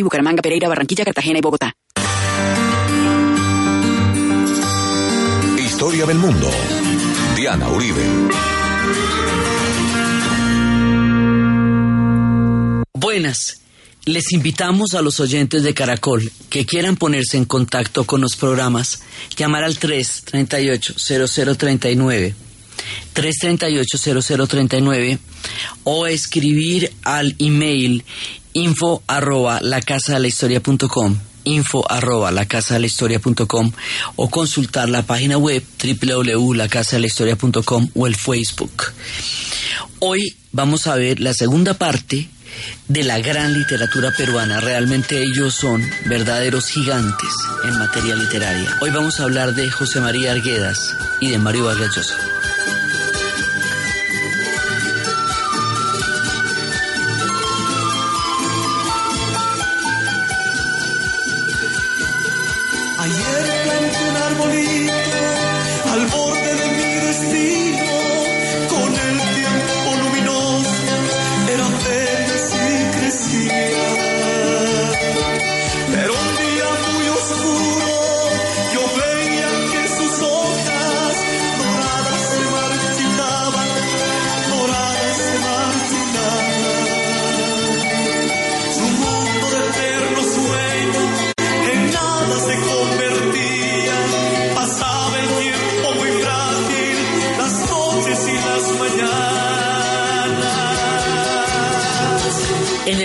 Bucaramanga, Pereira, Barranquilla, Cartagena y Bogotá. Historia del mundo. Diana Uribe. Buenas. Les invitamos a los oyentes de Caracol que quieran ponerse en contacto con los programas, llamar al 338-0039, 338-0039 o escribir al email info arroba la casa punto com, info arroba la punto com, o consultar la página web www.lacasadelahistoria.com o el Facebook. Hoy vamos a ver la segunda parte de la gran literatura peruana. Realmente ellos son verdaderos gigantes en materia literaria. Hoy vamos a hablar de José María Arguedas y de Mario Vargas Llosa.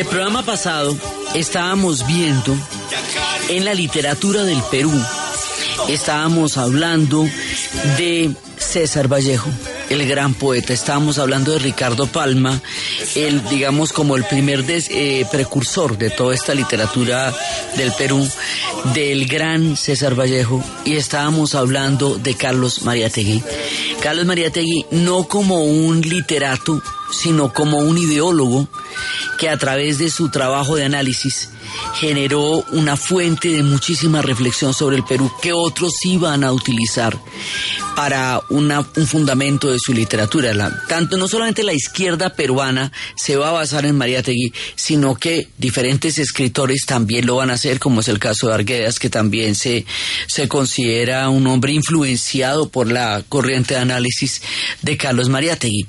El programa pasado estábamos viendo en la literatura del Perú, estábamos hablando de César Vallejo, el gran poeta, estábamos hablando de Ricardo Palma, el digamos como el primer eh, precursor de toda esta literatura del Perú, del gran César Vallejo, y estábamos hablando de Carlos Mariátegui. Carlos Mariátegui no como un literato, sino como un ideólogo que a través de su trabajo de análisis generó una fuente de muchísima reflexión sobre el Perú que otros iban a utilizar para una- un fundamento de su literatura. Tanto no solamente la izquierda peruana se va a basar en Mariátegui, sino que diferentes escritores también lo van a hacer, como es el caso de Arguedas, que también se, se considera un hombre influenciado por la corriente de análisis de Carlos Mariátegui.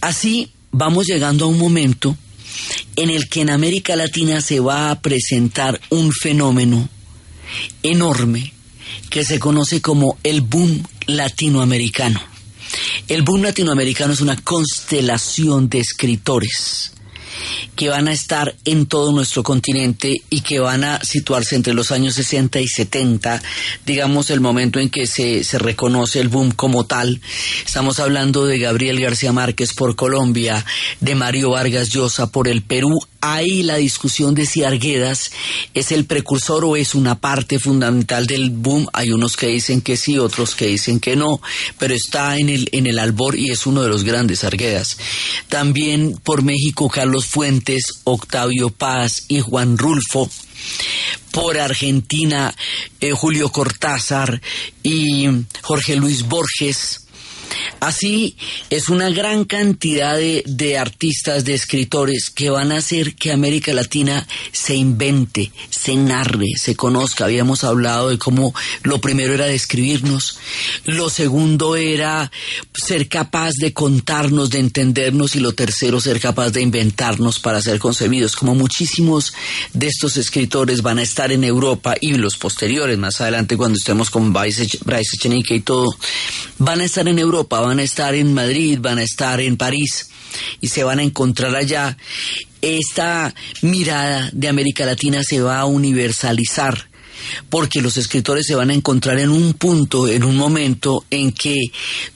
Así vamos llegando a un momento en el que en América Latina se va a presentar un fenómeno enorme que se conoce como el boom latinoamericano. El boom latinoamericano es una constelación de escritores que van a estar en todo nuestro continente y que van a situarse entre los años 60 y 70, digamos el momento en que se, se reconoce el boom como tal. Estamos hablando de Gabriel García Márquez por Colombia, de Mario Vargas Llosa por el Perú. Ahí la discusión de si Arguedas es el precursor o es una parte fundamental del boom. Hay unos que dicen que sí, otros que dicen que no, pero está en el, en el albor y es uno de los grandes Arguedas. También por México, Carlos Fuentes, Octavio Paz y Juan Rulfo. Por Argentina, eh, Julio Cortázar y Jorge Luis Borges. Así es una gran cantidad de, artistas, de escritores que van a hacer que América Latina se invente, se narre, se conozca. Habíamos hablado de cómo lo primero era describirnos, lo segundo era ser capaz de contarnos, de entendernos y lo tercero ser capaz de inventarnos para ser concebidos. Como muchísimos de estos escritores van a estar en Europa y los posteriores, más adelante cuando estemos con Bryce Echenique y todo, van a estar en Europa van a estar en Madrid, van a estar en París y se van a encontrar allá. Esta mirada de América Latina se va a universalizar porque los escritores se van a encontrar en un punto, en un momento en que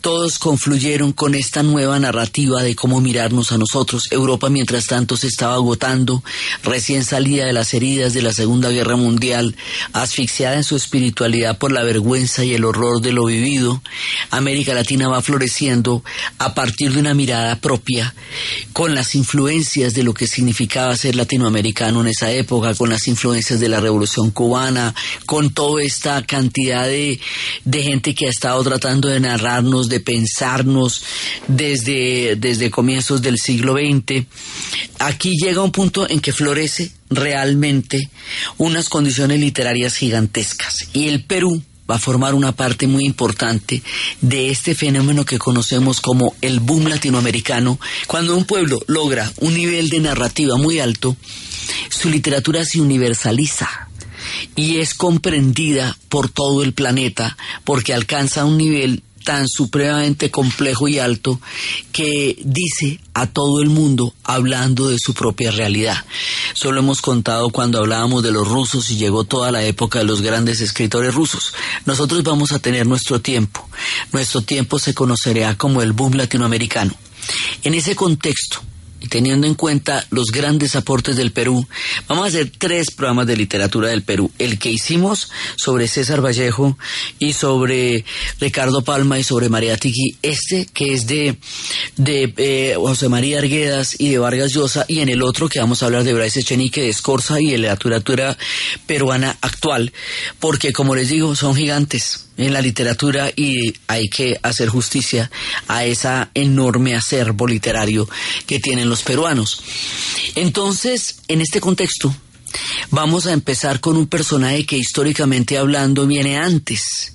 todos confluyeron con esta nueva narrativa de cómo mirarnos a nosotros. Europa, mientras tanto, se estaba agotando, recién salida de las heridas de la Segunda Guerra Mundial, asfixiada en su espiritualidad por la vergüenza y el horror de lo vivido. América Latina va floreciendo a partir de una mirada propia, con las influencias de lo que significaba ser latinoamericano en esa época, con las influencias de la Revolución Cubana, con toda esta cantidad de, de gente que ha estado tratando de narrarnos, de pensarnos desde, desde comienzos del siglo XX. Aquí llega un punto en que florece realmente unas condiciones literarias gigantescas. Y el Perú va a formar una parte muy importante de este fenómeno que conocemos como el boom latinoamericano. Cuando un pueblo logra un nivel de narrativa muy alto, su literatura se universaliza y es comprendida por todo el planeta porque alcanza un nivel tan supremamente complejo y alto que dice a todo el mundo hablando de su propia realidad. Solo hemos contado cuando hablábamos de los rusos y llegó toda la época de los grandes escritores rusos. Nosotros vamos a tener nuestro tiempo. Nuestro tiempo se conocerá como el boom latinoamericano. En ese contexto, y teniendo en cuenta los grandes aportes del Perú, vamos a hacer tres programas de literatura del Perú. El que hicimos sobre César Vallejo y sobre Ricardo Palma y sobre María Tiqui, este que es de, de eh, José María Arguedas y de Vargas Llosa, y en el otro que vamos a hablar de Bryce Echenique, de Escorza y de la literatura peruana actual, porque como les digo, son gigantes en la literatura y hay que hacer justicia a esa enorme acervo literario que tienen los peruanos. Entonces, en este contexto, vamos a empezar con un personaje que históricamente hablando viene antes,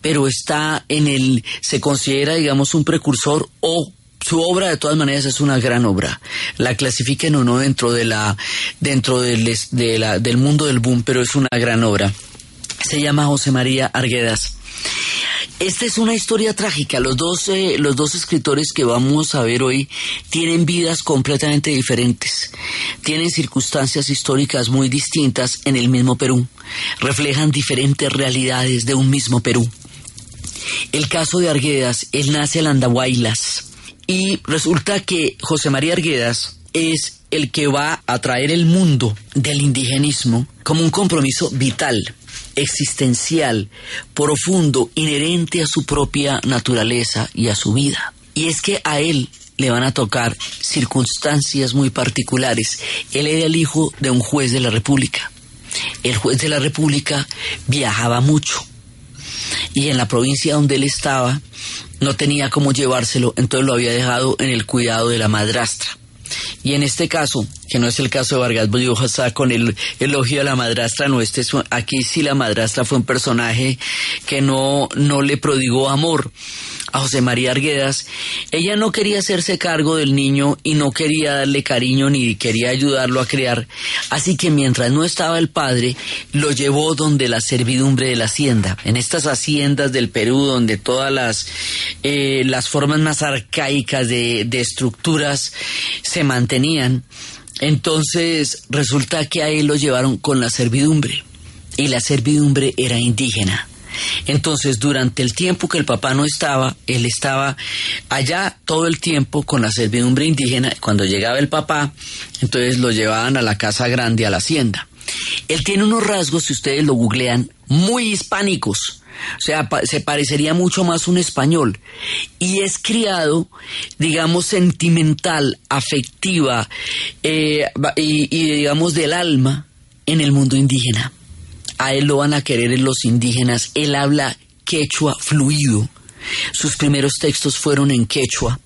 pero está en el, se considera, digamos, un precursor o su obra de todas maneras es una gran obra. La clasifiquen o no dentro de la, dentro del, del mundo del boom, pero es una gran obra. Se llama José María Arguedas. Esta es una historia trágica. Los dos, eh, los dos escritores que vamos a ver hoy tienen vidas completamente diferentes. Tienen circunstancias históricas muy distintas en el mismo Perú. Reflejan diferentes realidades de un mismo Perú. El caso de Arguedas, él nace en Andahuaylas y resulta que José María Arguedas es el que va a traer el mundo del indigenismo como un compromiso vital existencial, profundo, inherente a su propia naturaleza y a su vida. Y es que a él le van a tocar circunstancias muy particulares. Él era el hijo de un juez de la República. El juez de la República viajaba mucho y en la provincia donde él estaba no tenía cómo llevárselo, entonces lo había dejado en el cuidado de la madrastra. Y en este caso, que no es el caso de Vargas Llosa con el elogio a la madrastra, no, este aquí sí la madrastra fue un personaje que no, no le prodigó amor a José María Arguedas, ella no quería hacerse cargo del niño y no quería darle cariño ni quería ayudarlo a criar, así que mientras no estaba el padre, lo llevó donde la servidumbre de la hacienda, en estas haciendas del Perú donde todas las, eh, las formas más arcaicas de, de estructuras se mantenían, entonces resulta que a él lo llevaron con la servidumbre y la servidumbre era indígena. Entonces, durante el tiempo que el papá no estaba, él estaba allá todo el tiempo con la servidumbre indígena. Cuando llegaba el papá, entonces lo llevaban a la casa grande, a la hacienda. Él tiene unos rasgos, si ustedes lo googlean, muy hispánicos. O sea, se parecería mucho más a un español. Y es criado, digamos, sentimental, afectiva eh, y, y, digamos, del alma en el mundo indígena. A él lo van a querer los indígenas. Él habla quechua fluido. Sus primeros textos fueron en quechua.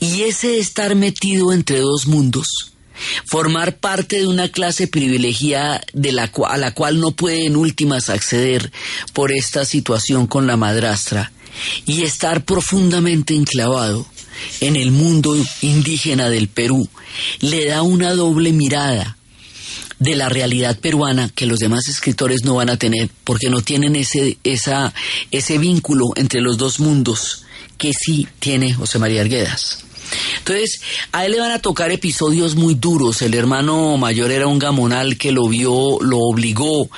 Y ese estar metido entre dos mundos, formar parte de una clase privilegiada de la a la cual no puede en últimas acceder por esta situación con la madrastra, y estar profundamente enclavado en el mundo indígena del Perú, le da una doble mirada de la realidad peruana que los demás escritores no van a tener porque no tienen ese, esa, ese vínculo entre los dos mundos que sí tiene José María Arguedas. Entonces, a él le van a tocar episodios muy duros. El hermano mayor era un gamonal que lo vio, lo obligó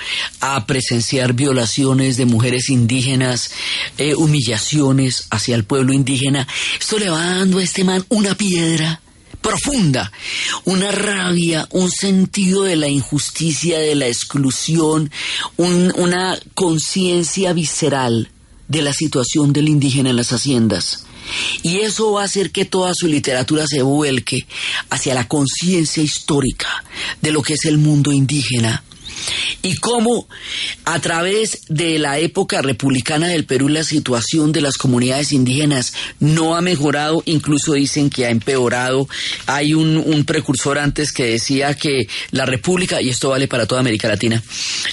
a presenciar violaciones de mujeres indígenas, eh, humillaciones hacia el pueblo indígena. Esto le va dando a este man una piedra profunda, una rabia, un sentido de la injusticia, de la exclusión, un, una conciencia visceral de la situación del indígena en las haciendas. Y eso va a hacer que toda su literatura se vuelque hacia la conciencia histórica de lo que es el mundo indígena. Y cómo a través de la época republicana del Perú la situación de las comunidades indígenas no ha mejorado, incluso dicen que ha empeorado. Hay un, precursor antes que decía que la República, y esto vale para toda América Latina,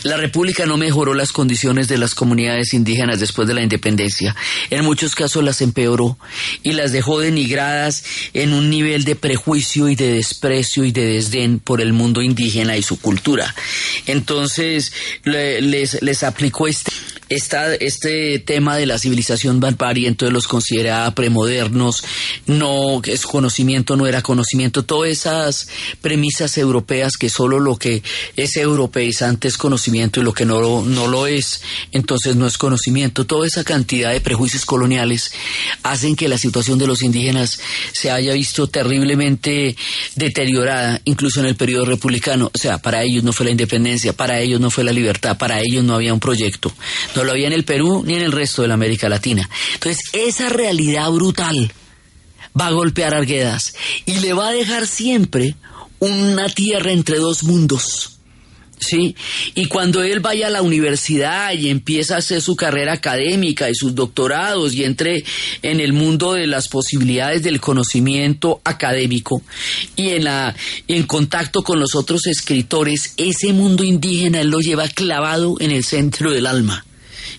la República no mejoró las condiciones de las comunidades indígenas después de la independencia. En muchos casos las empeoró y las dejó denigradas en un nivel de prejuicio y de desprecio y de desdén por el mundo indígena y su cultura. Entonces le- les, les aplicó este, esta- este tema de la civilización barbarie, entonces los consideraba premodernos, no es conocimiento, no era conocimiento, todas esas premisas europeas que solo lo que es europeizante es conocimiento y lo que no, no lo es, entonces no es conocimiento. Toda esa cantidad de prejuicios coloniales hacen que la situación de los indígenas se haya visto terriblemente deteriorada, incluso en el periodo republicano. O sea, para ellos no fue la independencia, para ellos no fue la libertad, para ellos no había un proyecto. No lo había en el Perú ni en el resto de la América Latina. Entonces, esa realidad brutal va a golpear a Arguedas y le va a dejar siempre una tierra entre dos mundos. ¿sí? Y cuando él vaya a la universidad y empieza a hacer su carrera académica y sus doctorados y entre en el mundo de las posibilidades del conocimiento académico y en, la, en contacto con los otros escritores, ese mundo indígena él lo lleva clavado en el centro del alma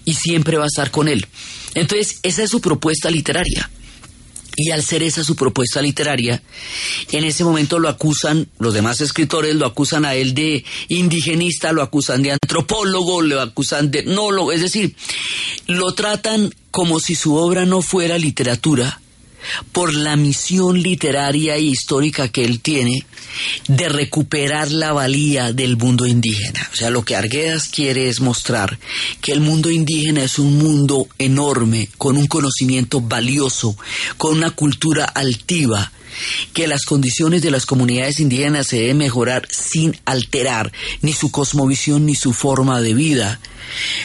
y siempre va a estar con él. Entonces, esa es su propuesta literaria. Y al ser esa su propuesta literaria, en ese momento lo acusan, los demás escritores lo acusan a él de indigenista, lo acusan de antropólogo, lo acusan de nólogo, es decir, lo tratan como si su obra no fuera literatura por la misión literaria e histórica que él tiene de recuperar la valía del mundo indígena. O sea, lo que Arguedas quiere es mostrar que el mundo indígena es un mundo enorme, con un conocimiento valioso, con una cultura altiva, que las condiciones de las comunidades indígenas se deben mejorar sin alterar ni su cosmovisión ni su forma de vida,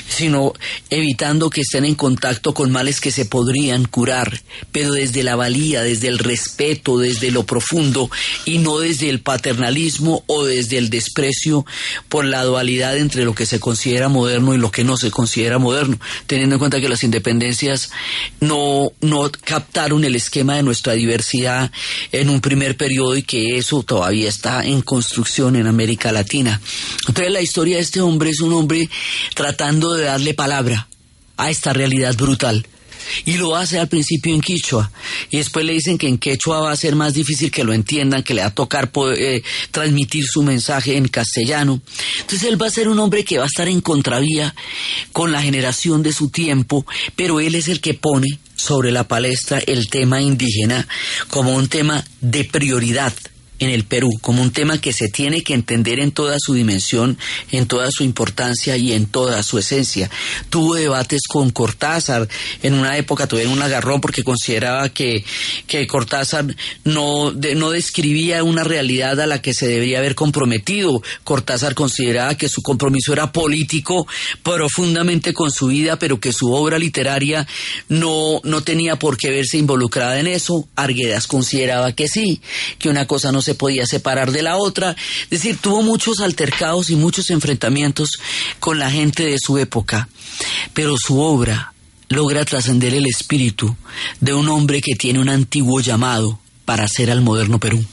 sino evitando que estén en contacto con males que se podrían curar, pero desde la valía, desde el respeto, desde lo profundo y no desde el paternalismo o desde el desprecio por la dualidad entre lo que se considera moderno y lo que no se considera moderno, teniendo en cuenta que las independencias no, no captaron el esquema de nuestra diversidad en un primer periodo y que eso todavía está en construcción en América Latina. Entonces la historia de este hombre es un hombre tratando de darle palabra a esta realidad brutal. Y lo hace al principio en quichua. Y después le dicen que en quechua va a ser más difícil que lo entiendan, que le va a tocar eh, transmitir su mensaje en castellano. Entonces él va a ser un hombre que va a estar en contravía con la generación de su tiempo, pero él es el que pone sobre la palestra el tema indígena como un tema de prioridad en el Perú, como un tema que se tiene que entender en toda su dimensión, en toda su importancia y en toda su esencia. Tuvo debates con Cortázar, en una época tuvieron un agarrón porque consideraba que, que Cortázar no, no describía una realidad a la que se debería haber comprometido. Cortázar consideraba que su compromiso era político profundamente con su vida, pero que su obra literaria no, no tenía por qué verse involucrada en eso. Arguedas consideraba que sí, que una cosa no se podía separar de la otra. Es decir, tuvo muchos altercados y muchos enfrentamientos con la gente de su época, pero su obra logra trascender el espíritu de un hombre que tiene un antiguo llamado para hacer al moderno Perú.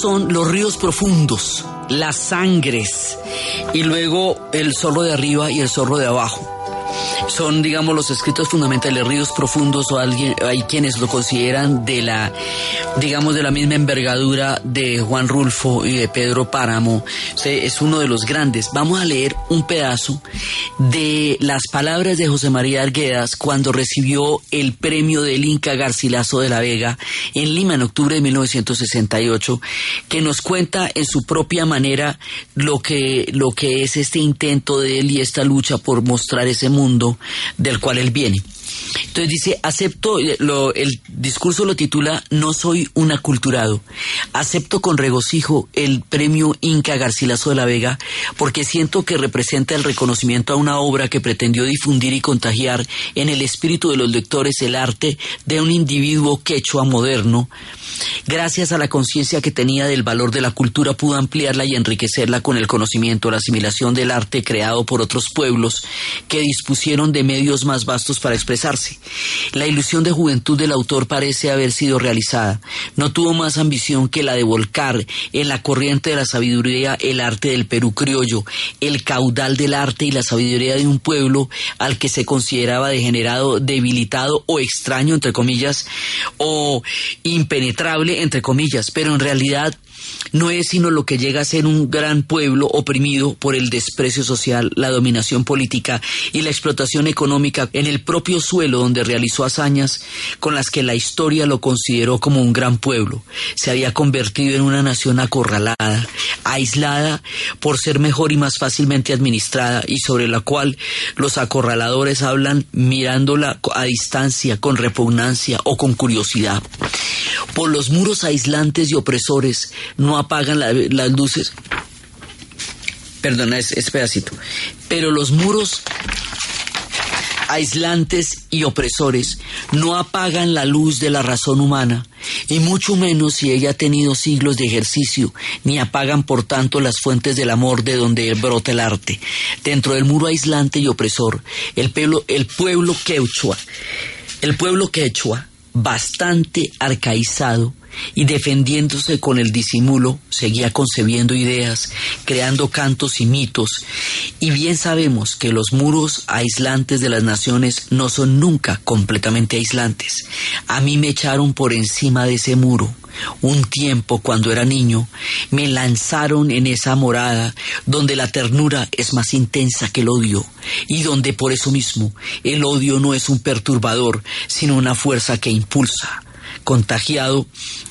Son los ríos profundos, las sangres y luego el zorro de arriba y el zorro de abajo. Son, digamos, los escritos fundamentales, ríos profundos o alguien, hay quienes lo consideran de la, digamos, de la misma envergadura de Juan Rulfo y de Pedro Páramo. es uno de los grandes. Vamos a leer un pedazo de las palabras de José María Arguedas cuando recibió el premio del Inca Garcilaso de la Vega en Lima en octubre de 1968, que nos cuenta en su propia manera lo que, lo que es este intento de él y esta lucha por mostrar ese mundo del cual él viene. Entonces dice, acepto, eh, el discurso lo titula No soy un aculturado. Acepto con regocijo el premio Inca Garcilaso de la Vega porque siento que representa el reconocimiento a una obra que pretendió difundir y contagiar en el espíritu de los lectores el arte de un individuo quechua moderno. Gracias a la conciencia que tenía del valor de la cultura pudo ampliarla y enriquecerla con el conocimiento, la asimilación del arte creado por otros pueblos que dispusieron de medios más vastos para expresar la ilusión de juventud del autor parece haber sido realizada. No tuvo más ambición que la de volcar en la corriente de la sabiduría el arte del Perú criollo, el caudal del arte y la sabiduría de un pueblo al que se consideraba degenerado, debilitado o extraño, entre comillas, o impenetrable, entre comillas, pero en realidad no es sino lo que llega a ser un gran pueblo oprimido por el desprecio social, la dominación política y la explotación económica en el propio suelo donde realizó hazañas con las que la historia lo consideró como un gran pueblo. Se había convertido en una nación acorralada, aislada por ser mejor y más fácilmente administrada y sobre la cual los acorraladores hablan mirándola a distancia, con repugnancia o con curiosidad. Por los muros aislantes y opresores no apagan las luces. Perdona, es, pedacito. Pero los muros aislantes y opresores no apagan la luz de la razón humana, y mucho menos si ella ha tenido siglos de ejercicio, ni apagan por tanto las fuentes del amor de donde brota el arte. Dentro del muro aislante y opresor, el pueblo, el pueblo quechua, el pueblo quechua, bastante arcaizado, y defendiéndose con el disimulo, seguía concebiendo ideas, creando cantos y mitos, y bien sabemos que los muros aislantes de las naciones no son nunca completamente aislantes. A mí me echaron por encima de ese muro. Un tiempo cuando era niño, me lanzaron en esa morada donde la ternura es más intensa que el odio y donde por eso mismo el odio no es un perturbador, sino una fuerza que impulsa contagiado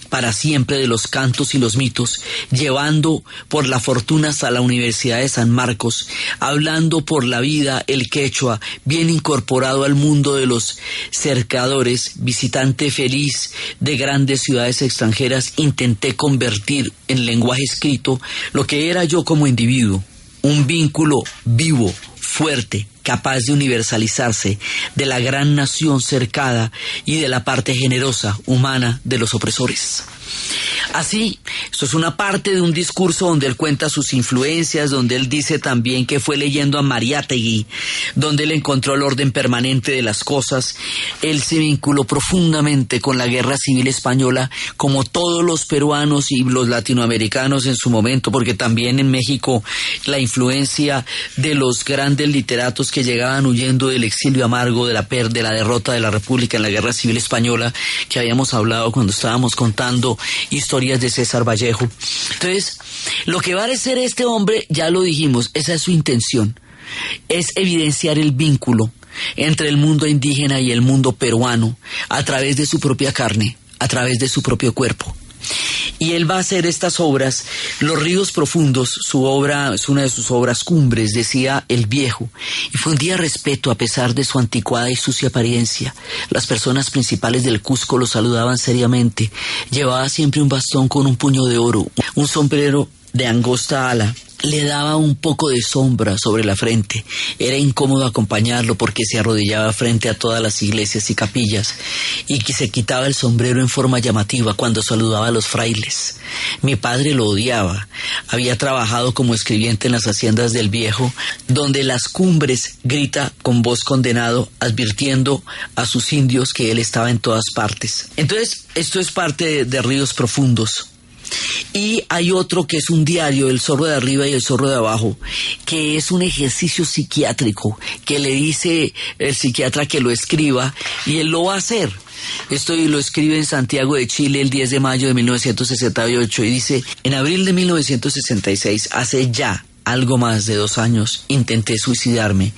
para siempre de los cantos y los mitos, llevando por la fortuna hasta la Universidad de San Marcos, hablando por la vida el quechua, bien incorporado al mundo de los cercadores, visitante feliz de grandes ciudades extranjeras, intenté convertir en lenguaje escrito lo que era yo como individuo, un vínculo vivo, fuerte, capaz de universalizarse, de la gran nación cercada y de la parte generosa, humana de los opresores. Así, esto es una parte de un discurso donde él cuenta sus influencias, donde él dice también que fue leyendo a Mariátegui, donde él encontró el orden permanente de las cosas. Él se vinculó profundamente con la guerra civil española, como todos los peruanos y los latinoamericanos en su momento, porque también en México la influencia de los grandes literatos que llegaban huyendo del exilio amargo, de la, per de la derrota de la República en la guerra civil española, que habíamos hablado cuando estábamos contando historias de César Vallejo. Entonces, lo que va a ser este hombre, ya lo dijimos, esa es su intención, es evidenciar el vínculo entre el mundo indígena y el mundo peruano a través de su propia carne, a través de su propio cuerpo. Y él va a hacer estas obras, Los ríos profundos, su obra, es una de sus obras cumbres, decía el viejo, y fue un día respeto a pesar de su anticuada y sucia apariencia. Las personas principales del Cusco lo saludaban seriamente. Llevaba siempre un bastón con un puño de oro, un sombrero de angosta ala, le daba un poco de sombra sobre la frente. Era incómodo acompañarlo porque se arrodillaba frente a todas las iglesias y capillas y que se quitaba el sombrero en forma llamativa cuando saludaba a los frailes. Mi padre lo odiaba. Había trabajado como escribiente en las haciendas del viejo, donde las cumbres grita con voz condenado, advirtiendo a sus indios que él estaba en todas partes. Entonces, esto es parte de, de Ríos Profundos Y hay otro que es un diario, El zorro de arriba y el zorro de abajo, que es un ejercicio psiquiátrico que le dice el psiquiatra que lo escriba y él lo va a hacer. Esto lo escribe en Santiago de Chile el 10 de mayo de 1968 y dice, en abril de 1966, hace ya algo más de dos años, intenté suicidarme.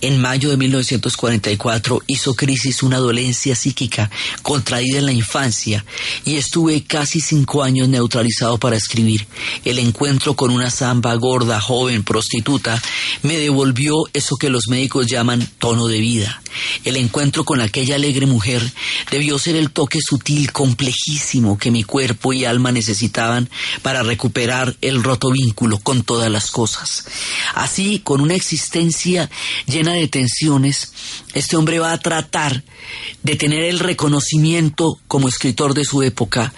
En mayo de 1944 hizo crisis una dolencia psíquica contraída en la infancia y estuve casi cinco años neutralizado para escribir. El encuentro con una zamba gorda, joven, prostituta, me devolvió eso que los médicos llaman tono de vida. El encuentro con aquella alegre mujer debió ser el toque sutil, complejísimo que mi cuerpo y alma necesitaban para recuperar el roto vínculo con todas las cosas Así, con una existencia llena de tensiones, este hombre va a tratar de tener el reconocimiento como escritor de su época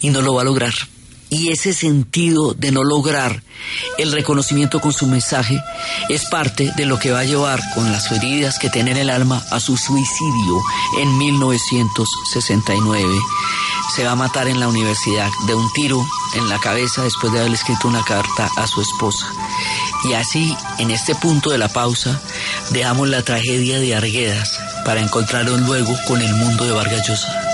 y no lo va a lograr. Y ese sentido de no lograr el reconocimiento con su mensaje es parte de lo que va a llevar con las heridas que tiene en el alma a su suicidio en 1969. Se va a matar en la universidad de un tiro en la cabeza después de haber escrito una carta a su esposa. Y así, en este punto de la pausa, dejamos la tragedia de Arguedas para encontrarnos luego con el mundo de Vargas Llosa.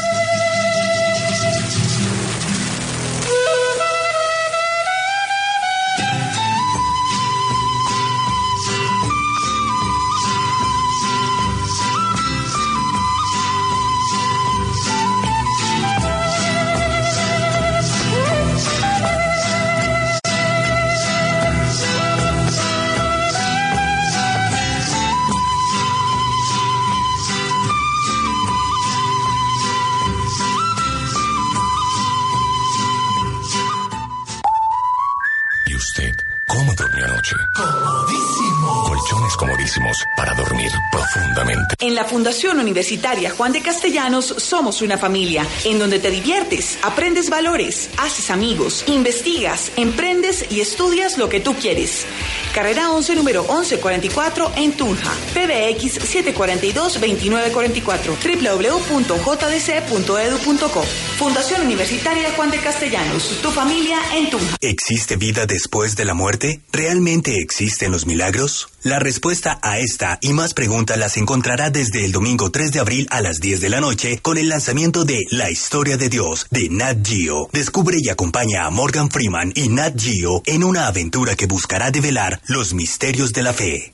Fundación Universitaria Juan de Castellanos somos una familia en donde te diviertes, aprendes valores, haces amigos, investigas, emprendes y estudias lo que tú quieres. Carrera 11, número 1144 en Tunja. PBX 742-2944. www.jdc.edu.co. Fundación Universitaria Juan de Castellanos. Tu familia en Tunja. ¿Existe vida después de la muerte? ¿Realmente existen los milagros? La respuesta a esta y más preguntas las encontrará desde el domingo 3 de abril a las 10 de la noche con el lanzamiento de La Historia de Dios de Nat Geo. Descubre y acompaña a Morgan Freeman y Nat Geo en una aventura que buscará develar los misterios de la fe.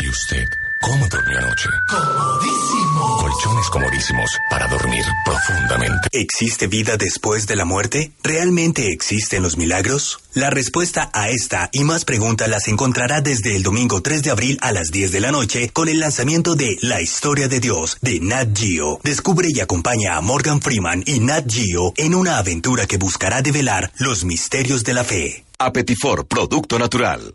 ¿Y usted cómo durmió anoche? Comodísimo. Colchones comodísimos para dormir profundamente. ¿Existe vida después de la muerte? ¿Realmente existen los milagros? La respuesta a esta y más preguntas las encontrará desde el domingo 3 de abril a las 10 de la noche con el lanzamiento de La Historia de Dios de Nat Geo. Descubre y acompaña a Morgan Freeman y Nat Geo en una aventura que buscará develar los misterios de la fe. Apetifor, producto natural.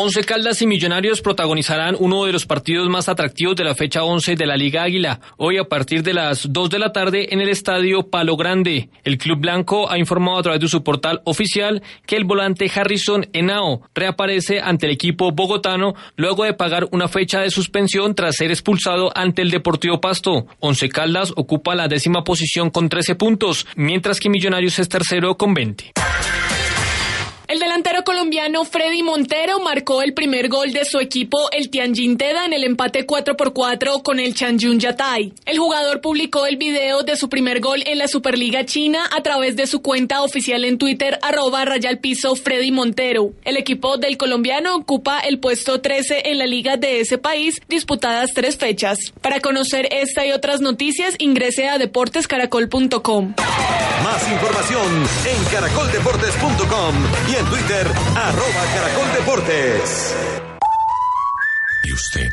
Once Caldas y Millonarios protagonizarán uno de los partidos más atractivos de la fecha 11 de la Liga Águila, hoy a partir de las 2 de la tarde en el estadio Palo Grande. El Club Blanco ha informado a través de su portal oficial que el volante Harrison Henao reaparece ante el equipo bogotano luego de pagar una fecha de suspensión tras ser expulsado ante el Deportivo Pasto. Once Caldas ocupa la décima posición con 13 puntos, mientras que Millonarios es tercero con 20. El delantero colombiano Freddy Montero marcó el primer gol de su equipo, el Tianjin Teda, en el empate 4 por 4 con el Changjun Yatai. El jugador publicó el video de su primer gol en la Superliga China a través de su cuenta oficial en Twitter, arroba rayal piso Freddy Montero. El equipo del colombiano ocupa el puesto 13 en la liga de ese país, disputadas tres fechas. Para conocer esta y otras noticias, ingrese a deportescaracol.com. Más información en caracoldeportes.com en Twitter, arroba caracoldeportes. ¿Y usted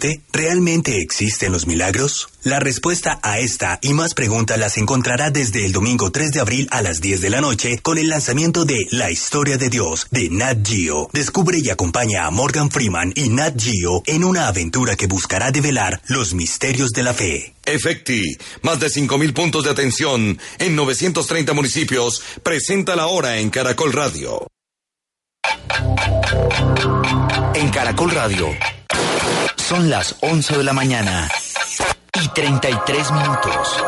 ¿Realmente existen los milagros? La respuesta a esta y más preguntas las encontrará desde el domingo 3 de abril a las 10 de la noche con el lanzamiento de La Historia de Dios de Nat Geo. Descubre y acompaña a Morgan Freeman y Nat Geo en una aventura que buscará develar los misterios de la fe. Efecti, más de 5.000 puntos de atención en 930 municipios, presenta la hora en Caracol Radio. En Caracol Radio. Son las 11 de la mañana y 33 minutos.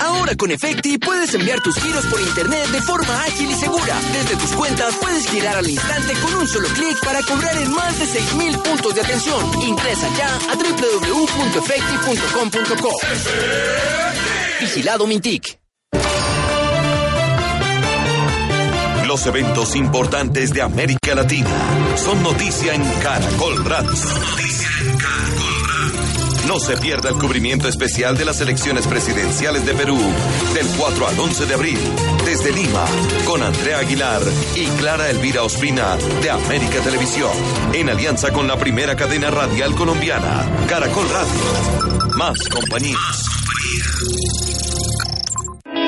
Ahora con Efecti puedes enviar tus giros por internet de forma ágil y segura. Desde tus cuentas puedes girar al instante con un solo clic para cobrar en más de 6.000 puntos de atención. Ingresa ya a www.efecti.com.co. Vigilado Mintic. Los eventos importantes de América Latina son noticia en Caracol Radio. No se pierda el cubrimiento especial de las elecciones presidenciales de Perú del 4 al 11 de abril desde Lima con Andrea Aguilar y Clara Elvira Ospina de América Televisión en alianza con la primera cadena radial colombiana Caracol Radio. Más compañía.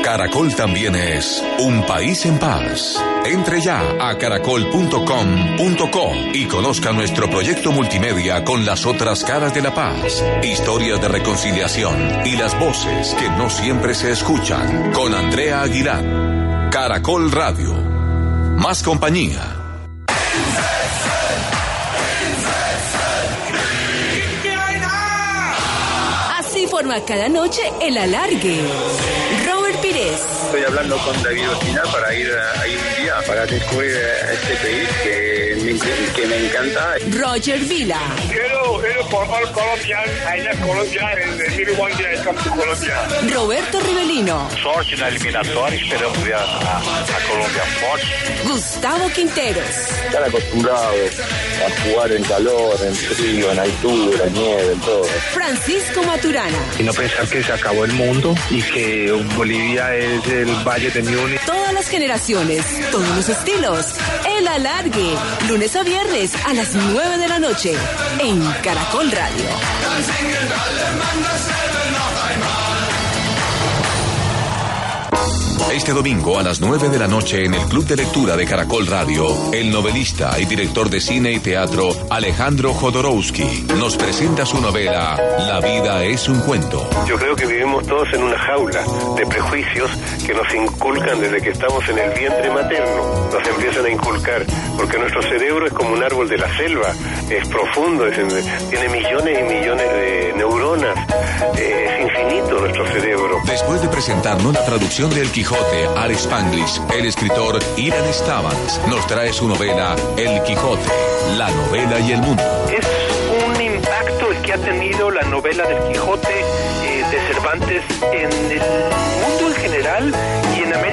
Caracol también es un país en paz. Entre ya a caracol.com.co y conozca nuestro proyecto multimedia con las otras caras de la paz, historias de reconciliación y las voces que no siempre se escuchan con Andrea Aguilar. Caracol Radio. Más compañía. Así forma cada noche el alargue. Estoy hablando con David Ospina para ir a- ahí un día para descubrir eh, este país que me, que me encanta. Roger Vila. Quiero formar Colombia, allá en Colombia, en el Milwaukee, en Campo Colombia. Roberto Rivelino. Sorte na eliminatória, esperamos ver a, a, a Colômbia forte. Gustavo Quinteros. Están acostumbrados a jugar en calor, en frío, en altura, en nieve, en todo. Francisco Maturana. Y no pensar que se acabó el mundo y que Bolivia es el Valle de Múnich. Generaciones, todos los estilos. El alargue. Lunes a viernes a las 9 de la noche. En Caracol Radio. Este domingo a las 9 de la noche en el Club de Lectura de Caracol Radio, el novelista y director de cine y teatro Alejandro Jodorowsky nos presenta su novela La vida es un cuento. Yo creo que vivimos todos en una jaula de prejuicios que nos inculcan desde que estamos en el vientre materno. Nos empiezan a inculcar, porque nuestro cerebro es como un árbol de la selva, es profundo, es- tiene millones y millones de neuronas, eh, es infinito nuestro cerebro. Después de presentarnos la traducción del Quijote al Spanglish, el escritor Iran Stavans nos trae su novela El Quijote, la novela y el mundo. Es un impacto el que ha tenido la novela del Quijote eh, de Cervantes en el mundo en general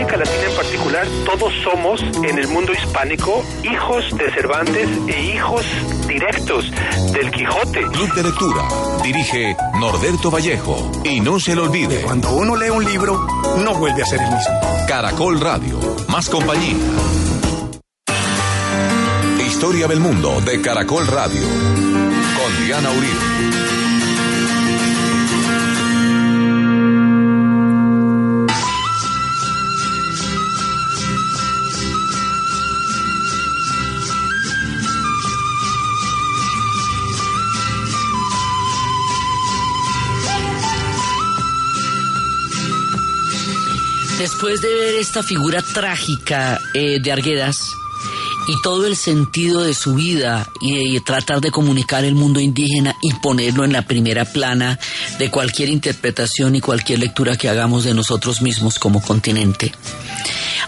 América Latina en particular. Todos somos en el mundo hispánico hijos de Cervantes e hijos directos del Quijote. Club de Lectura, dirige Norberto Vallejo. Y no se lo olvide. Cuando uno lee un libro, no vuelve a ser el mismo. Caracol Radio, más compañía. Historia del mundo de Caracol Radio. Con Diana Uribe. Después de ver esta figura trágica eh, de Arguedas y todo el sentido de su vida y, tratar de comunicar el mundo indígena y ponerlo en la primera plana de cualquier interpretación y cualquier lectura que hagamos de nosotros mismos como continente.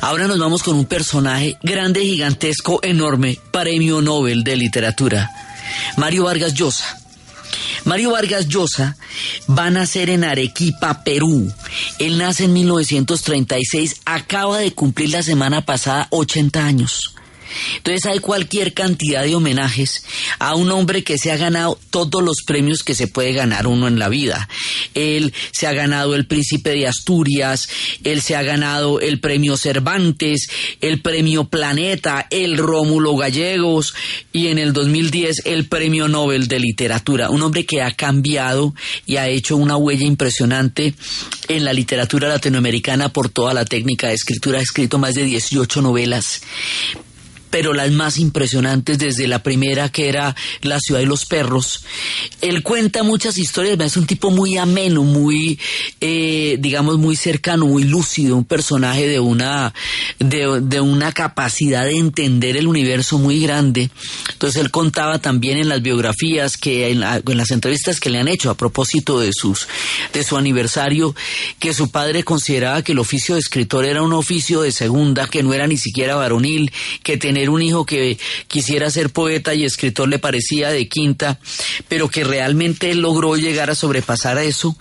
Ahora nos vamos con un personaje grande, gigantesco, enorme, premio Nobel de literatura, Mario Vargas Llosa. Mario Vargas Llosa va a nacer en Arequipa, Perú. Él nace en 1936, acaba de cumplir la semana pasada 80 años. Entonces hay cualquier cantidad de homenajes a un hombre que se ha ganado todos los premios que se puede ganar uno en la vida. Él se ha ganado el Príncipe de Asturias, él se ha ganado el Premio Cervantes, el Premio Planeta, el Rómulo Gallegos y en el 2010 el Premio Nobel de Literatura. Un hombre que ha cambiado y ha hecho una huella impresionante en la literatura latinoamericana por toda la técnica de escritura. Ha escrito más de 18 novelas pero las más impresionantes desde la primera que era La ciudad de los perros. Él cuenta muchas historias, es un tipo muy ameno, muy, eh, digamos, muy cercano, muy lúcido, un personaje de una, de, una capacidad de entender el universo muy grande. Entonces él contaba también en las biografías que en, en las entrevistas que le han hecho a propósito de sus, de su aniversario, que su padre consideraba que el oficio de escritor era un oficio de segunda, que no era ni siquiera varonil, que un hijo que quisiera ser poeta y escritor le parecía de quinta, pero que realmente él logró llegar a sobrepasar eso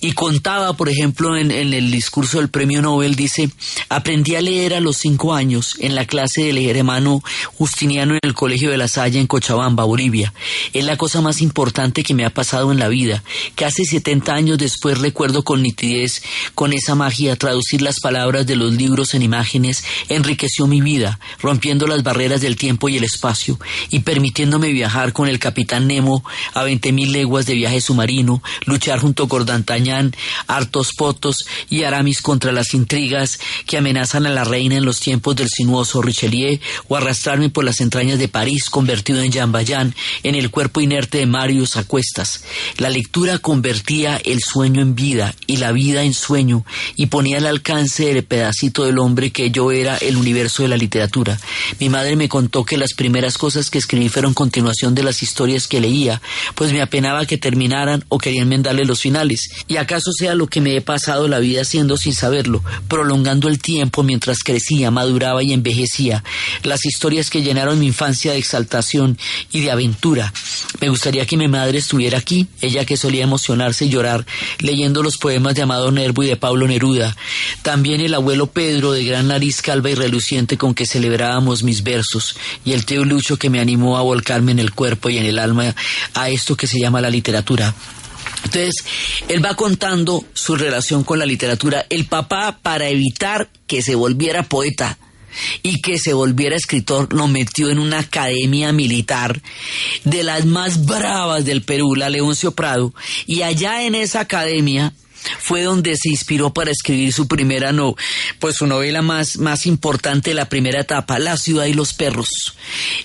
y contaba, por ejemplo, en, el discurso del premio Nobel, dice, aprendí a leer a los cinco años en la clase del hermano Justiniano en el Colegio de la Salle en Cochabamba, Bolivia. Es la cosa más importante que me ha pasado en la vida, hace 70 años después recuerdo con nitidez, con esa magia, traducir las palabras de los libros en imágenes, enriqueció mi vida, rompiendo las barreras del tiempo y el espacio y permitiéndome viajar con el capitán Nemo a veinte mil leguas de viaje submarino, luchar junto con D'Artagnan, hartos potos y Aramis contra las intrigas que amenazan a la reina en los tiempos del sinuoso Richelieu o arrastrarme por las entrañas de París convertido en Jean Valjean en el cuerpo inerte de Marius a cuestas. La lectura convertía el sueño en vida y la vida en sueño y ponía al alcance del pedacito del hombre que yo era el universo de la literatura. Madre me contó que las primeras cosas que escribí fueron continuación de las historias que leía, pues me apenaba que terminaran o querían enmendarle los finales. Y acaso sea lo que me he pasado la vida haciendo sin saberlo, prolongando el tiempo mientras crecía, maduraba y envejecía, las historias que llenaron mi infancia de exaltación y de aventura. Me gustaría que mi madre estuviera aquí, ella que solía emocionarse y llorar leyendo los poemas de Amado Nervo y de Pablo Neruda. También el abuelo Pedro, de gran nariz calva y reluciente con que celebrábamos mis versos y el tío Lucho que me animó a volcarme en el cuerpo y en el alma a esto que se llama la literatura. Entonces, él va contando su relación con la literatura. El papá, para evitar que se volviera poeta, y que se volviera escritor, lo metió en una academia militar de las más bravas del Perú, la Leoncio Prado, y allá en esa academia fue donde se inspiró para escribir su primera no, pues su novela más, más importante, la primera etapa, La ciudad y los perros.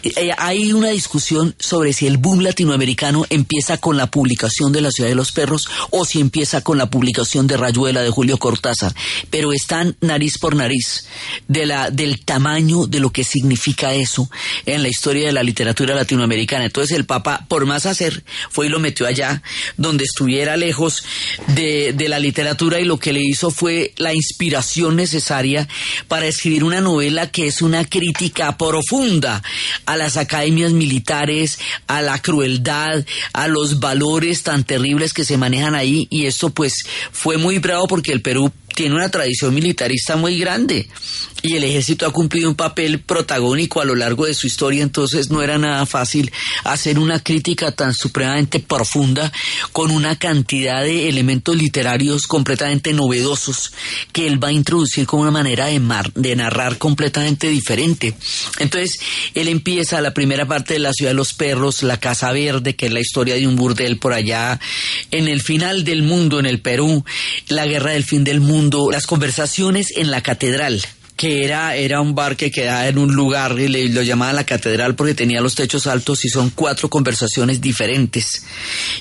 Eh, hay una discusión sobre si el boom latinoamericano empieza con la publicación de La ciudad de los perros o si empieza con la publicación de Rayuela de Julio Cortázar, pero están nariz por nariz del tamaño de lo que significa eso en la historia de la literatura latinoamericana. Entonces el Papa, por más hacer, fue y lo metió allá, donde estuviera lejos de la literatura y lo que le hizo fue la inspiración necesaria para escribir una novela que es una crítica profunda a las academias militares, a la crueldad, a los valores tan terribles que se manejan ahí. Y esto pues fue muy bravo porque el Perú tiene una tradición militarista muy grande y el ejército ha cumplido un papel protagónico a lo largo de su historia, entonces no era nada fácil hacer una crítica tan supremamente profunda con una cantidad de elementos literarios completamente novedosos que él va a introducir con una manera de, de narrar completamente diferente. Entonces, él empieza la primera parte de la ciudad de los perros, la Casa Verde, que es la historia de un burdel por allá, en el final del mundo, en el Perú, la guerra del fin del mundo, las conversaciones en la catedral que era, era un bar que quedaba en un lugar y le, lo llamaban la catedral porque tenía los techos altos y son cuatro conversaciones diferentes.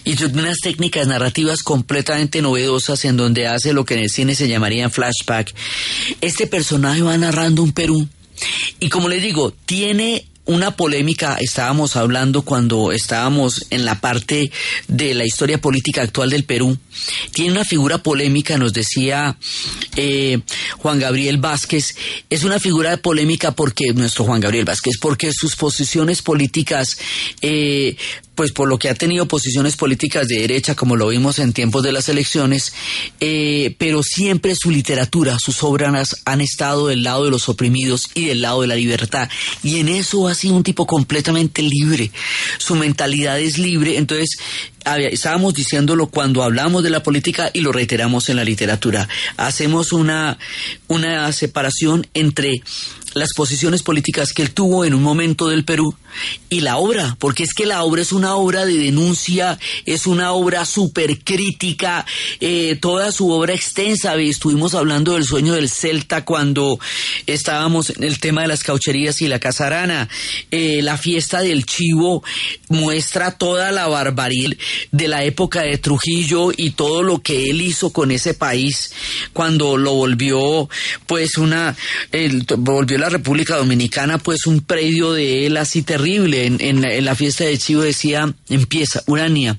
Y son unas técnicas narrativas completamente novedosas en donde hace lo que en el cine se llamaría flashback. Este personaje va narrando un Perú y como les digo, tiene una polémica, estábamos hablando cuando estábamos en la parte de la historia política actual del Perú, tiene una figura polémica, nos decía eh, Juan Gabriel Vázquez, es una figura polémica porque, nuestro Juan Gabriel Vázquez, porque sus posiciones políticas eh, pues por lo que ha tenido posiciones políticas de derecha, como lo vimos en tiempos de las elecciones, eh, pero siempre su literatura, sus obras han estado del lado de los oprimidos y del lado de la libertad. Y en eso ha sido un tipo completamente libre. Su mentalidad es libre. Entonces, estábamos diciéndolo cuando hablamos de la política y lo reiteramos en la literatura. Hacemos una, una separación entre las posiciones políticas que él tuvo en un momento del Perú y la obra, porque es que la obra es una obra de denuncia, es una obra súper crítica, eh, toda su obra extensa, estuvimos hablando del sueño del Celta cuando estábamos en el tema de las caucherías y la casarana, eh, la fiesta del chivo muestra toda la barbarie de la época de Trujillo y todo lo que él hizo con ese país cuando lo volvió pues una volvió la República Dominicana pues un predio de él así terrible en, la- la fiesta de Chivo decía empieza Urania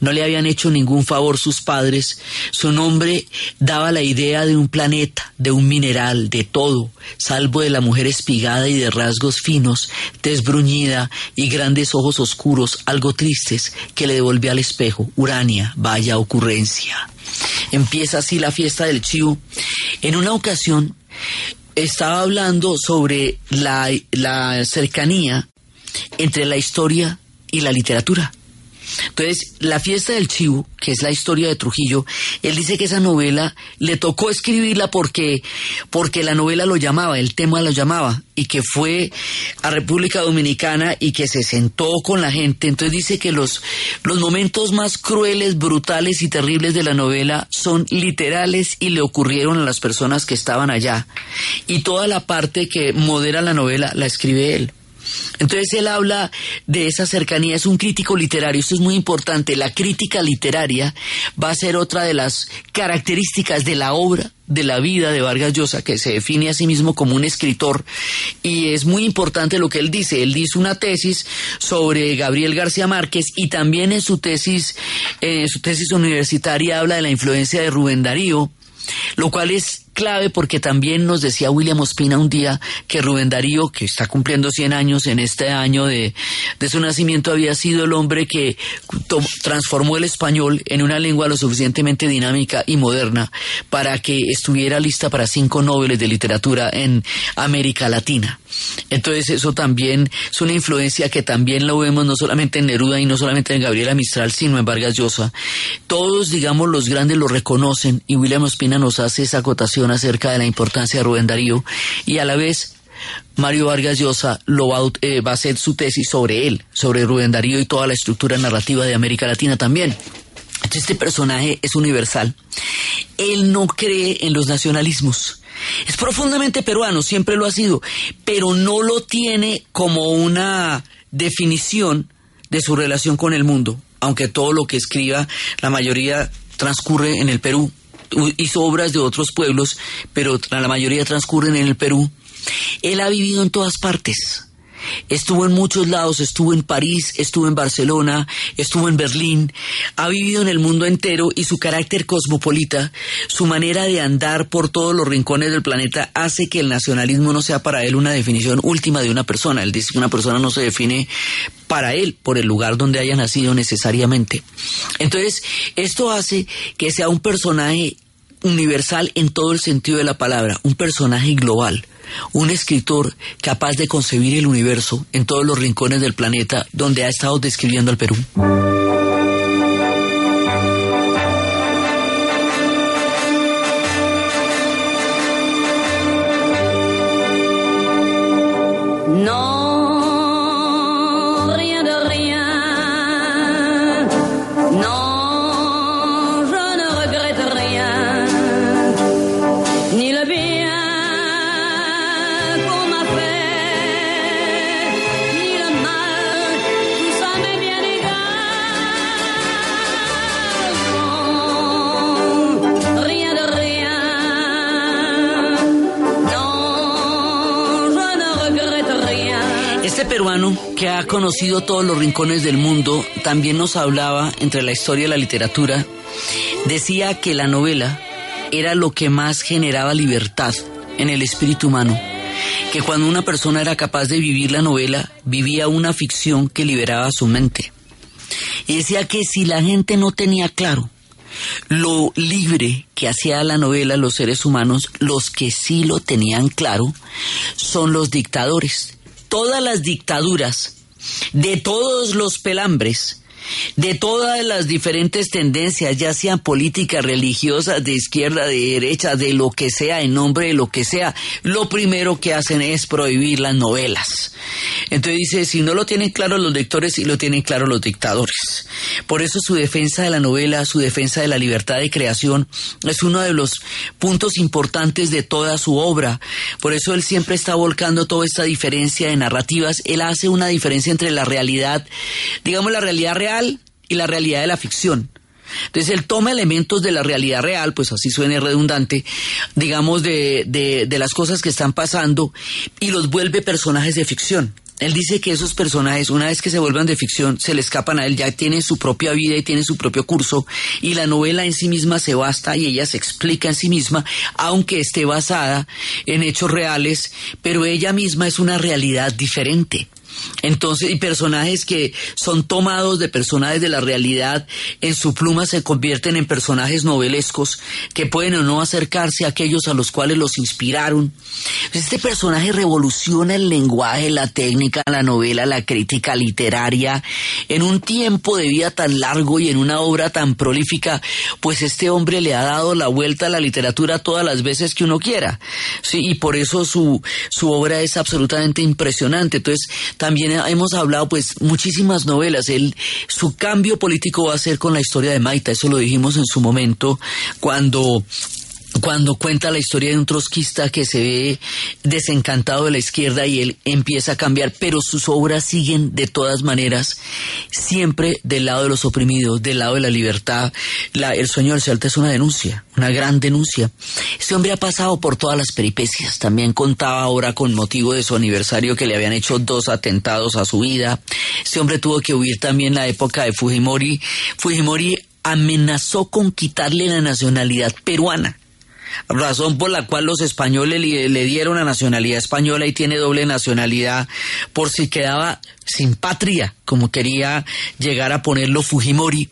no le habían hecho ningún favor sus padres. Su nombre daba la idea de un planeta, de un mineral, de todo, salvo de la mujer espigada y de rasgos finos, tez bruñida y grandes ojos oscuros, algo tristes, que le devolvía al espejo. Urania, vaya ocurrencia. Empieza así la fiesta del chivo. En una ocasión estaba hablando sobre la, la cercanía entre la historia y la literatura. Entonces, la fiesta del chivo, que es la historia de Trujillo, él dice que esa novela le tocó escribirla porque, porque la novela lo llamaba, el tema lo llamaba, y que fue a República Dominicana y que se sentó con la gente. Entonces dice que los, los momentos más crueles, brutales y terribles de la novela son literales y le ocurrieron a las personas que estaban allá. Y toda la parte que modera la novela la escribe él. Entonces él habla de esa cercanía, es un crítico literario, esto es muy importante, la crítica literaria va a ser otra de las características de la obra, de la vida de Vargas Llosa, que se define a sí mismo como un escritor, y es muy importante lo que él dice, él dice una tesis sobre Gabriel García Márquez y también en su tesis, eh, en su tesis universitaria habla de la influencia de Rubén Darío, lo cual es clave porque también nos decía William Ospina un día que Rubén Darío, que está cumpliendo 100 años en este año de, de su nacimiento, había sido el hombre que transformó el español en una lengua lo suficientemente dinámica y moderna para que estuviera lista para cinco Nobeles de literatura en América Latina. Entonces eso también es una influencia que también lo vemos no solamente en Neruda y no solamente en Gabriela Mistral, sino en Vargas Llosa. Todos, digamos, los grandes lo reconocen y William Ospina nos hace esa acotación acerca de la importancia de Rubén Darío y a la vez Mario Vargas Llosa lo eh, va a hacer su tesis sobre él, sobre Rubén Darío y toda la estructura narrativa de América Latina también. Este personaje es universal. Él no cree en los nacionalismos. Es profundamente peruano, siempre lo ha sido, pero no lo tiene como una definición de su relación con el mundo, aunque todo lo que escriba, la mayoría transcurre en el Perú. Hizo obras de otros pueblos, pero la mayoría transcurren en el Perú. Él ha vivido en todas partes. Estuvo en muchos lados, estuvo en París, estuvo en Barcelona, estuvo en Berlín, ha vivido en el mundo entero y su carácter cosmopolita, su manera de andar por todos los rincones del planeta hace que el nacionalismo no sea para él una definición última de una persona. Él dice que una persona no se define para él por el lugar donde haya nacido necesariamente. Entonces, esto hace que sea un personaje universal en todo el sentido de la palabra, un personaje global, un escritor capaz de concebir el universo en todos los rincones del planeta donde ha estado describiendo al Perú. Peruano que ha conocido todos los rincones del mundo también nos hablaba entre la historia y la literatura. Decía que la novela era lo que más generaba libertad en el espíritu humano. Que cuando una persona era capaz de vivir la novela, vivía una ficción que liberaba su mente. Y decía que si la gente no tenía claro lo libre que hacía la novela los seres humanos, los que sí lo tenían claro son los dictadores. Todas las dictaduras, de todos los pelambres, de todas las diferentes tendencias, ya sean políticas, religiosas, de izquierda, de derecha, de lo que sea, en nombre de lo que sea, lo primero que hacen es prohibir las novelas. Entonces dice, si no lo tienen claro los lectores, sí lo tienen claro los dictadores. Por eso su defensa de la novela, su defensa de la libertad de creación, es uno de los puntos importantes de toda su obra. Por eso él siempre está volcando toda esta diferencia de narrativas. Él hace una diferencia entre la realidad, digamos la realidad real y la realidad de la ficción. Entonces él toma elementos de la realidad real, pues así suene redundante, digamos, de, de, las cosas que están pasando y los vuelve personajes de ficción. Él dice que esos personajes, una vez que se vuelvan de ficción, se le escapan a él, ya tienen su propia vida y tienen su propio curso, y la novela en sí misma se basta y ella se explica en sí misma, aunque esté basada en hechos reales, pero ella misma es una realidad diferente. Entonces, y personajes que son tomados de personajes de la realidad, en su pluma se convierten en personajes novelescos que pueden o no acercarse a aquellos a los cuales los inspiraron. Este personaje revoluciona el lenguaje, la técnica, la novela, la crítica literaria, en un tiempo de vida tan largo y en una obra tan prolífica, pues este hombre le ha dado la vuelta a la literatura todas las veces que uno quiera. Sí, y por eso su, su obra es absolutamente impresionante. Entonces, también hemos hablado pues muchísimas novelas. Él, su cambio político va a ser con la historia de Maita, eso lo dijimos en su momento cuando cuando cuenta la historia de un trotskista que se ve desencantado de la izquierda y él empieza a cambiar, pero sus obras siguen de todas maneras siempre del lado de los oprimidos, del lado de la libertad. La, el sueño del Celta es una denuncia, una gran denuncia. Este hombre ha pasado por todas las peripecias. También contaba ahora con motivo de su aniversario que le habían hecho dos atentados a su vida. Este hombre tuvo que huir también la época de Fujimori. Fujimori amenazó con quitarle la nacionalidad peruana razón por la cual los españoles le, le, dieron la nacionalidad española y tiene doble nacionalidad por si quedaba sin patria, como quería llegar a ponerlo Fujimori.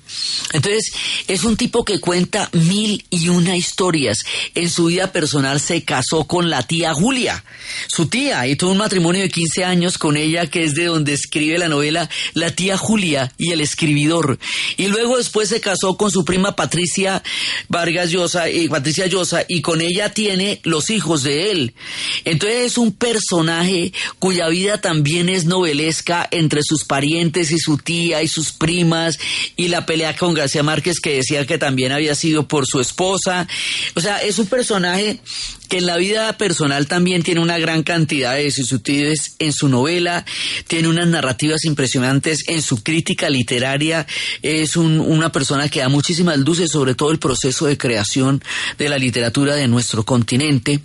Entonces, es un tipo que cuenta mil y una historias. En su vida personal se casó con la tía Julia, su tía, y tuvo un matrimonio de 15 años con ella, que es de donde escribe la novela La tía Julia y el escribidor. Y luego después se casó con su prima Patricia Vargas Llosa, y Patricia Llosa, y con ella tiene los hijos de él. Entonces es un personaje cuya vida también es novelesca entre sus parientes y su tía y sus primas y la pelea con García Márquez que decía que también había sido por su esposa. O sea, es un personaje que en la vida personal también tiene una gran cantidad de vicisitudes en su novela, tiene unas narrativas impresionantes en su crítica literaria, es un, una persona que da muchísimas luces sobre todo el proceso de creación de la literatura de nuestro continente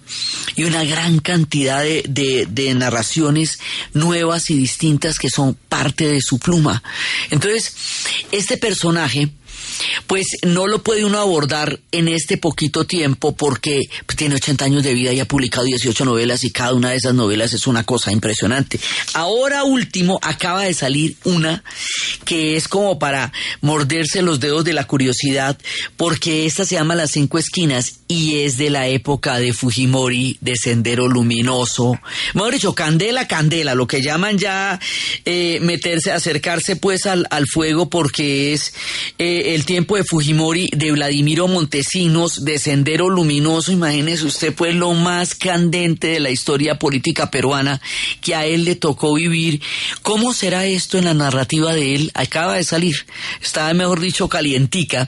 y una gran cantidad de, de, de narraciones nuevas y distintas que son parte de su pluma. Entonces, este personaje pues no lo puede uno abordar en este poquito tiempo porque tiene 80 años de vida y ha publicado 18 novelas y cada una de esas novelas es una cosa impresionante. Ahora último acaba de salir una que es como para morderse los dedos de la curiosidad porque esta se llama Las Cinco Esquinas y es de la época de Fujimori, de Sendero Luminoso. Mejor dicho, candela, candela, lo que llaman ya eh, meterse, acercarse pues al, al fuego porque es eh, el tiempo de Fujimori, de Vladimiro Montesinos, de Sendero Luminoso, imagínese usted pues lo más candente de la historia política peruana que a él le tocó vivir. ¿Cómo será esto en la narrativa de él? Acaba de salir, está mejor dicho calientica.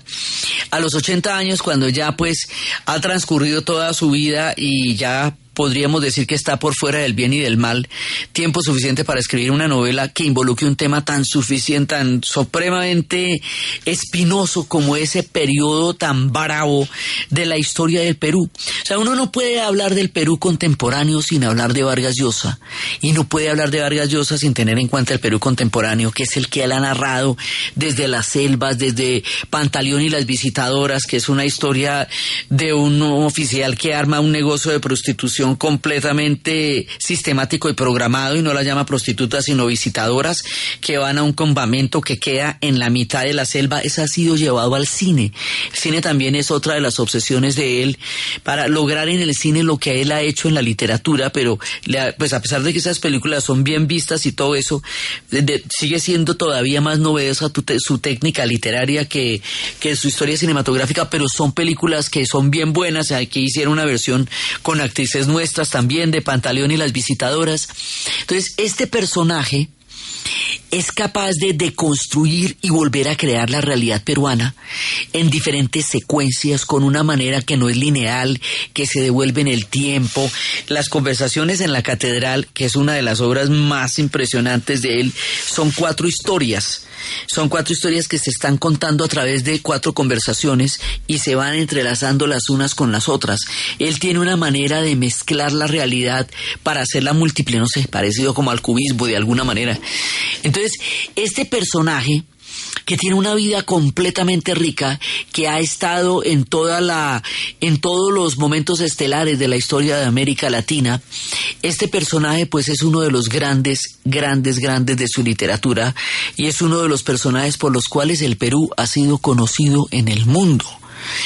A los 80 años, cuando ya pues ha transcurrido toda su vida y ya podríamos decir que está por fuera del bien y del mal, tiempo suficiente para escribir una novela que involucre un tema tan suficiente, tan supremamente espinoso como ese periodo tan bravo de la historia del Perú. O sea, uno no puede hablar del Perú contemporáneo sin hablar de Vargas Llosa y no puede hablar de Vargas Llosa sin tener en cuenta el Perú contemporáneo, que es el que él ha narrado desde las selvas, desde Pantaleón y las visitadoras, que es una historia de un oficial que arma un negocio de prostitución completamente sistemático y programado y no la llama prostitutas sino visitadoras que van a un campamento que queda en la mitad de la selva. Eso ha sido llevado al cine. El cine también es otra de las obsesiones de él para lograr en el cine lo que él ha hecho en la literatura, pero pues a pesar de que esas películas son bien vistas y todo eso, sigue siendo todavía más novedosa su técnica literaria que, que su historia cinematográfica, pero son películas que son bien buenas. Aquí hicieron una versión con actrices nuestras también de Pantaleón y las visitadoras. Entonces, este personaje es capaz de deconstruir y volver a crear la realidad peruana en diferentes secuencias con una manera que no es lineal, que se devuelve en el tiempo. Las conversaciones en la catedral, que es una de las obras más impresionantes de él, son cuatro historias. Son cuatro historias que se están contando a través de cuatro conversaciones y se van entrelazando las unas con las otras. Él tiene una manera de mezclar la realidad para hacerla múltiple, no sé, parecido como al cubismo de alguna manera. Entonces, este personaje que tiene una vida completamente rica, que ha estado en toda la, en todos los momentos estelares de la historia de América Latina. Este personaje, pues, es uno de los grandes, grandes, grandes de su literatura y es uno de los personajes por los cuales el Perú ha sido conocido en el mundo.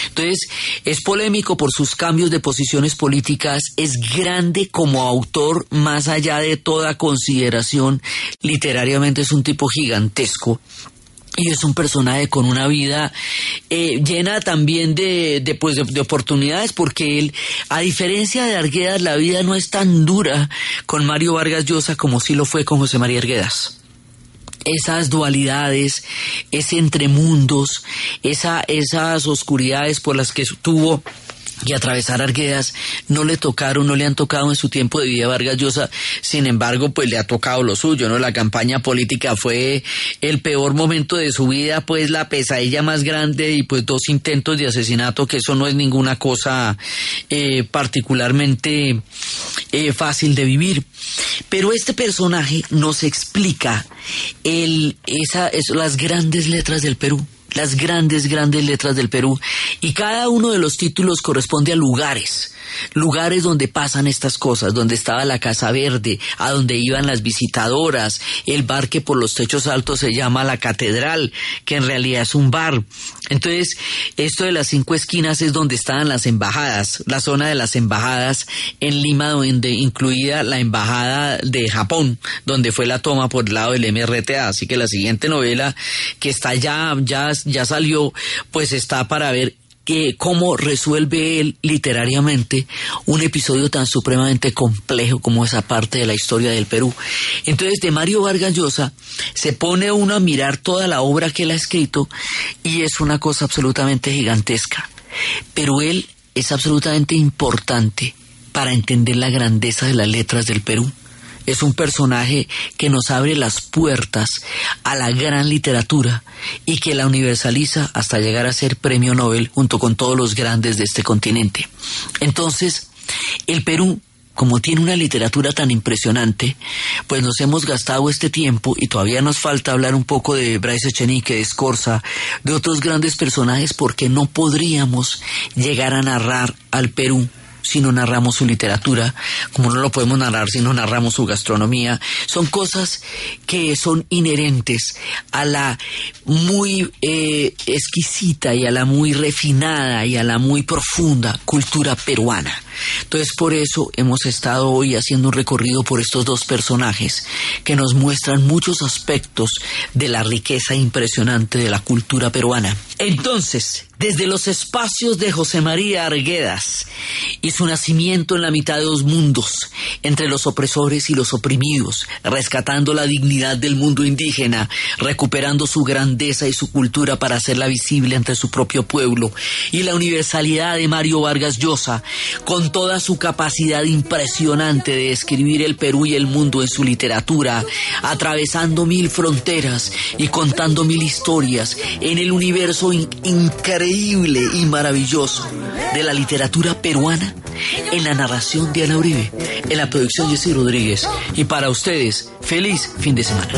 Entonces, es polémico por sus cambios de posiciones políticas, es grande como autor, más allá de toda consideración, literariamente es un tipo gigantesco. Y es un personaje con una vida eh, llena también de, de, pues, de, de oportunidades, porque él, a diferencia de Arguedas, la vida no es tan dura con Mario Vargas Llosa como sí lo fue con José María Arguedas. Esas dualidades, ese entremundos, esa, esas oscuridades por las que tuvo y atravesar Arguedas no le tocaron, no le han tocado en su tiempo de vida Vargas Llosa, sin embargo, pues le ha tocado lo suyo, ¿no? La campaña política fue el peor momento de su vida, pues la pesadilla más grande y pues dos intentos de asesinato, que eso no es ninguna cosa eh, particularmente eh, fácil de vivir. Pero este personaje nos explica el, esa, es, las grandes letras del Perú las grandes, grandes letras del Perú y cada uno de los títulos corresponde a lugares, lugares donde pasan estas cosas, donde estaba la Casa Verde, a donde iban las visitadoras, el bar que por los techos altos se llama la Catedral, que en realidad es un bar. Entonces, esto de las cinco esquinas es donde estaban las embajadas, la zona de las embajadas en Lima, donde incluida la embajada de Japón, donde fue la toma por el lado del MRTA. Así que la siguiente novela que está ya, ya, ya salió, pues está para ver que cómo resuelve él literariamente un episodio tan supremamente complejo como esa parte de la historia del Perú. Entonces, de Mario Vargas Llosa se pone uno a mirar toda la obra que él ha escrito y es una cosa absolutamente gigantesca. Pero él es absolutamente importante para entender la grandeza de las letras del Perú es un personaje que nos abre las puertas a la gran literatura y que la universaliza hasta llegar a ser premio Nobel junto con todos los grandes de este continente. Entonces, el Perú como tiene una literatura tan impresionante, pues nos hemos gastado este tiempo y todavía nos falta hablar un poco de Bryce Echenique, de Escorza, de otros grandes personajes, porque no podríamos llegar a narrar al Perú si no narramos su literatura, como no lo podemos narrar si no narramos su gastronomía. Son cosas que son inherentes a la muy eh, exquisita y a la muy refinada y a la muy profunda cultura peruana. Entonces por eso hemos estado hoy haciendo un recorrido por estos dos personajes que nos muestran muchos aspectos de la riqueza impresionante de la cultura peruana. Entonces, desde los espacios de José María Arguedas y su nacimiento en la mitad de dos mundos, entre los opresores y los oprimidos, rescatando la dignidad del mundo indígena, recuperando su grandeza y su cultura para hacerla visible ante su propio pueblo, y la universalidad de Mario Vargas Llosa, con con toda su capacidad impresionante de escribir el Perú y el mundo en su literatura, atravesando mil fronteras y contando mil historias en el universo in- increíble y maravilloso de la literatura peruana, en la narración de Ana Uribe, en la producción Jessy Rodríguez. Y para ustedes, feliz fin de semana.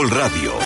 Caracol Radio.